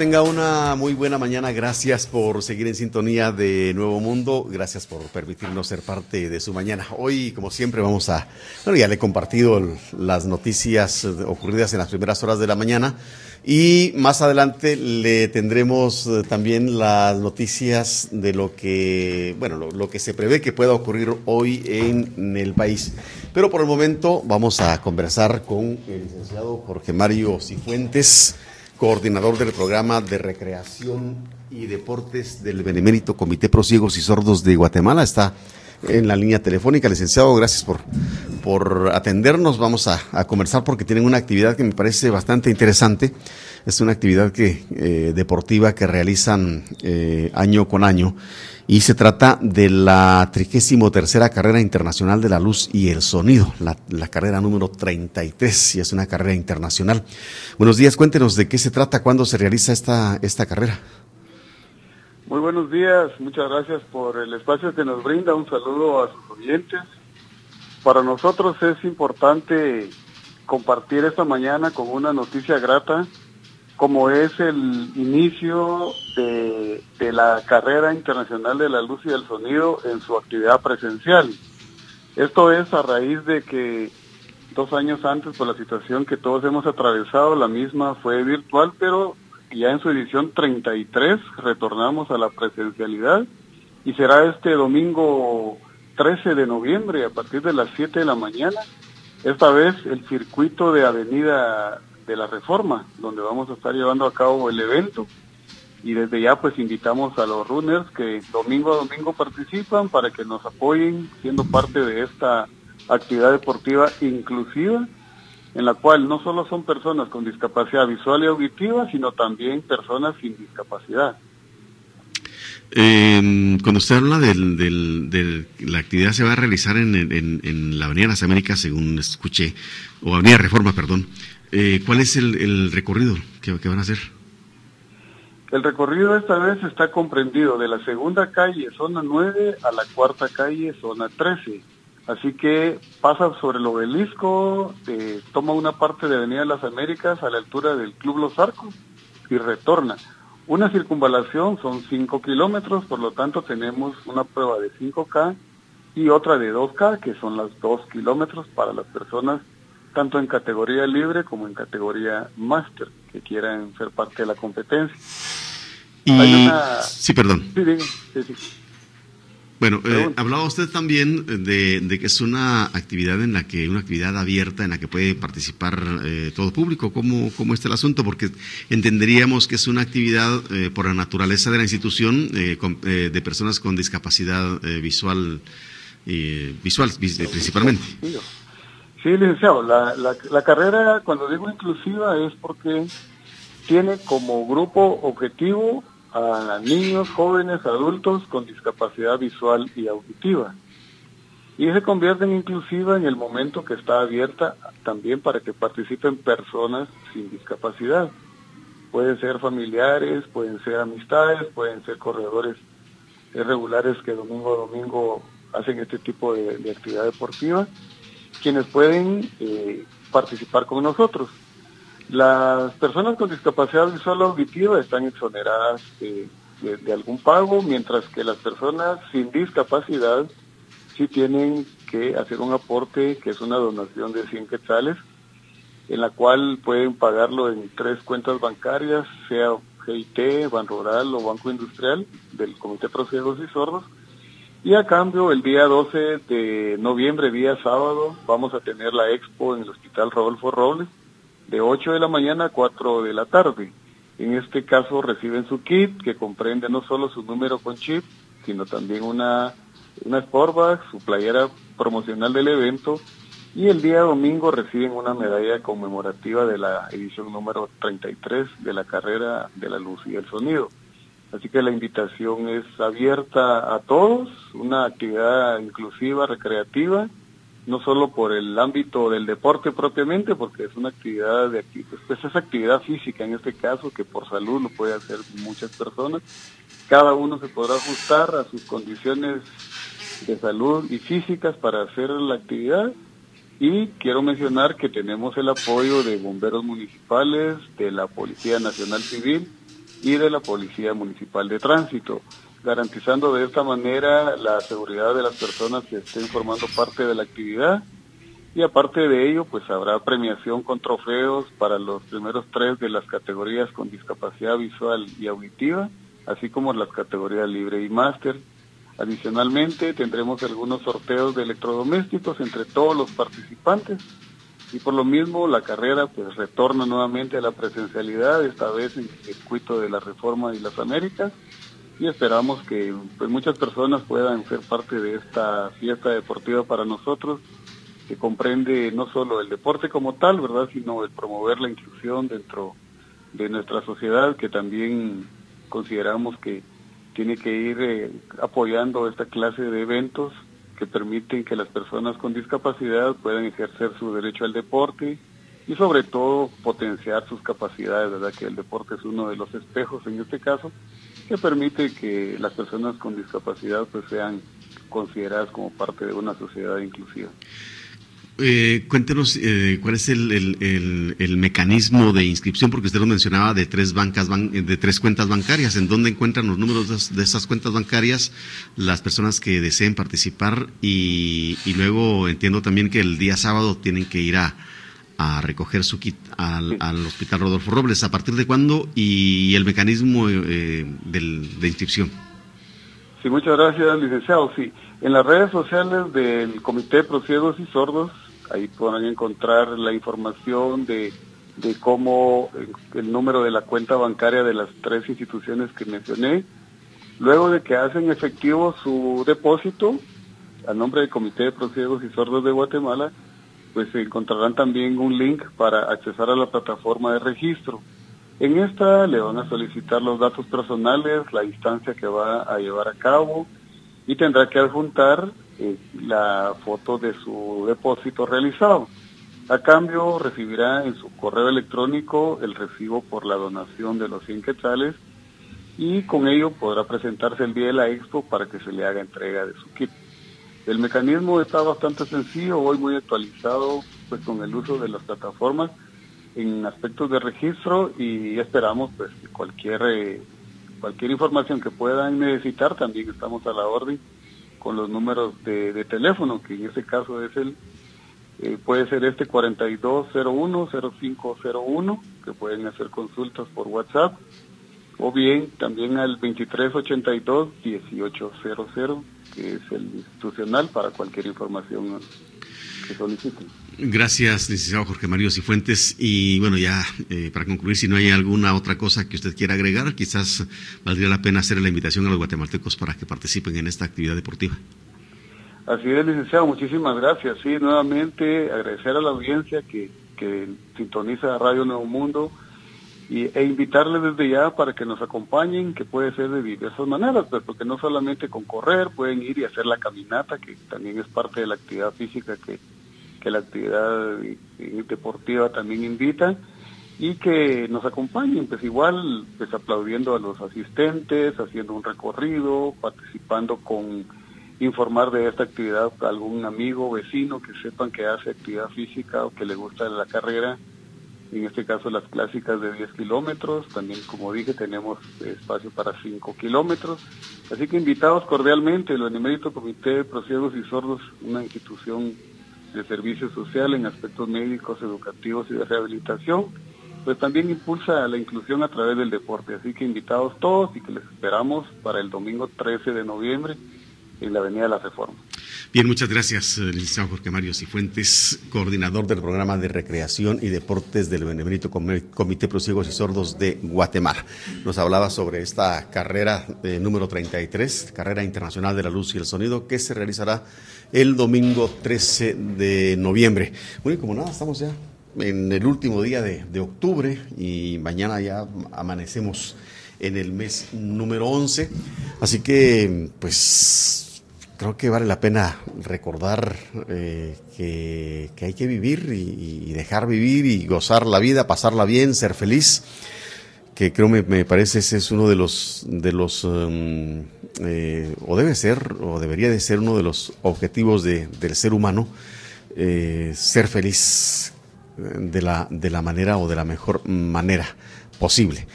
tenga una muy buena mañana. Gracias por seguir en sintonía de Nuevo Mundo. Gracias por permitirnos ser parte de su mañana. Hoy, como siempre, vamos a... Bueno, ya le he compartido las noticias ocurridas en las primeras horas de la mañana. Y más adelante le tendremos eh, también las noticias de lo que, bueno, lo, que se prevé que pueda ocurrir hoy en, el país. Pero por el momento vamos a conversar con el licenciado Jorge Mario Cifuentes, coordinador del programa de recreación y deportes del Benemérito Comité Pro Ciegos y Sordos de Guatemala. Está en la línea telefónica. Licenciado, gracias por, por atendernos. Vamos a, conversar porque tienen una actividad que me parece bastante interesante. Es una actividad que, eh, deportiva que realizan eh, año con año y se trata de la 33 tercera carrera internacional de la luz y el sonido, la, la, carrera número 33 y es una carrera internacional. Buenos días, cuéntenos de qué se trata, cuándo se realiza esta, esta carrera. Muy buenos días, muchas gracias por el espacio que nos brinda. Un saludo a sus oyentes. Para nosotros es importante compartir esta mañana con una noticia grata, como es el inicio de, la carrera internacional de la luz y del sonido en su actividad presencial. Esto es a raíz de que dos años antes, por la situación que todos hemos atravesado, la misma fue virtual, pero ya en su edición 33 retornamos a la presencialidad y será este domingo 13 de noviembre a partir de las 7 de la mañana. Esta vez el circuito de Avenida de la Reforma, donde vamos a estar llevando a cabo el evento. Y desde ya pues invitamos a los runners que domingo a domingo participan para que nos apoyen siendo parte de esta actividad deportiva inclusiva en la cual no solo son personas con discapacidad visual y auditiva, sino también personas sin discapacidad. Eh, cuando usted habla de la actividad se va a realizar en, la Avenida Las Américas, según escuché, o Avenida Reforma, perdón. Eh, ¿Cuál es el, recorrido que, que, van a hacer? El recorrido esta vez está comprendido de la segunda calle, zona 9, a la cuarta calle, zona 13 Así que pasa sobre el obelisco, eh, toma una parte de Avenida las Américas a la altura del Club Los Arcos y retorna. Una circunvalación son 5 kilómetros, por lo tanto tenemos una prueba de 5K y otra de 2K, que son las 2 kilómetros para las personas tanto en categoría libre como en categoría máster que quieran ser parte de la competencia. Sí, perdón. Sí, sí, sí. Bueno, eh, hablaba usted también de, que es una actividad en la que, una actividad abierta en la que puede participar eh, todo público. ¿Cómo, ¿Cómo está el asunto? Porque entenderíamos que es una actividad eh, por la naturaleza de la institución de personas con discapacidad visual, visual principalmente. Sí, licenciado, la, la, la carrera, cuando digo inclusiva, es porque tiene como grupo objetivo a niños, jóvenes, adultos con discapacidad visual y auditiva. Y se convierte en inclusiva en el momento que está abierta también para que participen personas sin discapacidad. Pueden ser familiares, pueden ser amistades, pueden ser corredores regulares que domingo a domingo hacen este tipo de, actividad deportiva, quienes pueden eh, participar con nosotros. Las personas con discapacidad visual auditiva están exoneradas de, algún pago, mientras que las personas sin discapacidad sí tienen que hacer un aporte que es una donación de 100 quetzales, en la cual pueden pagarlo en tres cuentas bancarias, sea GIT, Ban Rural o Banco Industrial del Comité Pro y Sordos. Y a cambio, el día 12 de noviembre, día sábado, vamos a tener la expo en el Hospital Rodolfo Robles de 8 de la mañana a 4 de la tarde. En este caso reciben su kit que comprende no solo su número con chip, sino también una, una Sportback, su playera promocional del evento y el día domingo reciben una medalla conmemorativa de la edición número 33 de la carrera de la luz y el sonido. Así que la invitación es abierta a todos, una actividad inclusiva, recreativa, no solo por el ámbito del deporte propiamente, porque es una actividad de pues es actividad física en este caso, que por salud lo puede hacer muchas personas. Cada uno se podrá ajustar a sus condiciones de salud y físicas para hacer la actividad. Y quiero mencionar que tenemos el apoyo de bomberos municipales, de la Policía Nacional Civil, y de la Policía Municipal de Tránsito, garantizando de esta manera la seguridad de las personas que estén formando parte de la actividad y aparte de ello, pues habrá premiación con trofeos para los primeros tres de las categorías con discapacidad visual y auditiva, así como las categorías libre y máster. Adicionalmente, tendremos algunos sorteos de electrodomésticos entre todos los participantes y por lo mismo la carrera pues retorna nuevamente a la presencialidad, esta vez en el circuito de la Reforma y las Américas y esperamos que pues, muchas personas puedan ser parte de esta fiesta deportiva para nosotros que comprende no solo el deporte como tal, ¿verdad?, sino el promover la inclusión dentro de nuestra sociedad, que también consideramos que tiene que ir eh, apoyando esta clase de eventos que permiten que las personas con discapacidad puedan ejercer su derecho al deporte y sobre todo potenciar sus capacidades, ¿verdad? Que el deporte es uno de los espejos en este caso que permite que las personas con discapacidad pues sean consideradas como parte de una sociedad inclusiva. Eh, cuéntenos eh, cuál es el, el, mecanismo de inscripción, porque usted lo mencionaba de tres bancas, de tres cuentas bancarias. ¿En dónde encuentran los números de, esas cuentas bancarias las personas que deseen participar? Y, luego entiendo también que el día sábado tienen que ir a, recoger su kit al, Hospital Rodolfo Robles. ¿A partir de cuándo? Y el mecanismo eh, de inscripción. Sí, muchas gracias, licenciado. Sí, en las redes sociales del Comité de Ciegos y Sordos Ahí podrán encontrar la información de, de cómo el número de la cuenta bancaria de las tres instituciones que mencioné. Luego de que hacen efectivo su depósito a nombre del Comité de Prosiegos y Sordos de Guatemala, pues encontrarán también un link para accesar a la plataforma de registro. En esta le van a solicitar los datos personales, la instancia que va a llevar a cabo y tendrá que adjuntar eh, la foto de su depósito realizado. A cambio, recibirá en su correo electrónico el recibo por la donación de los 100 quetzales y con ello podrá presentarse el día de la expo para que se le haga entrega de su kit. El mecanismo está bastante sencillo, hoy muy actualizado pues con el uso de las plataformas en aspectos de registro y esperamos pues cualquier eh, cualquier información que puedan necesitar también estamos a la orden con los números de, teléfono, que en este caso es el, eh, puede ser este 4201-0501, que pueden hacer consultas por WhatsApp, o bien también al 2382-1800, que es el institucional para cualquier información que soliciten. Gracias, licenciado Jorge Mario Cifuentes. Y bueno, ya eh, para concluir, si no hay alguna otra cosa que usted quiera agregar, quizás valdría la pena hacer la invitación a los guatemaltecos para que participen en esta actividad deportiva. Así es, licenciado, muchísimas gracias. Sí, nuevamente agradecer a la audiencia que, que sintoniza Radio Nuevo Mundo y, e invitarles desde ya para que nos acompañen, que puede ser de diversas maneras, pues, porque no solamente con correr, pueden ir y hacer la caminata, que también es parte de la actividad física que que la actividad deportiva también invita y que nos acompañen, pues igual, pues aplaudiendo a los asistentes, haciendo un recorrido, participando con informar de esta actividad a algún amigo, vecino que sepan que hace actividad física o que le gusta la carrera, en este caso las clásicas de 10 kilómetros, también como dije tenemos espacio para 5 kilómetros, así que invitados cordialmente, el Benemérito Comité de Prosiegos y Sordos, una institución de servicio social en aspectos médicos, educativos y de rehabilitación, pues también impulsa la inclusión a través del deporte. Así que invitados todos y que les esperamos para el domingo 13 de noviembre en la Avenida de la Reforma. Bien, muchas gracias, eh, licenciado Jorge Mario Cifuentes, coordinador del programa de recreación y deportes del Benemérito Comité Prosiegos y Sordos de Guatemala. Nos hablaba sobre esta carrera número 33, Carrera Internacional de la Luz y el Sonido, que se realizará el domingo 13 de noviembre. Bueno, y como nada, estamos ya en el último día de, de octubre y mañana ya amanecemos en el mes número 11. Así que, pues, creo que vale la pena recordar eh, que, hay que vivir y, dejar vivir y gozar la vida, pasarla bien, ser feliz. Que creo me, me parece ese es uno de los, de los um, eh, o debe ser, o debería de ser uno de los objetivos de, del ser humano, eh, ser feliz de la, de la manera o de la mejor manera posible.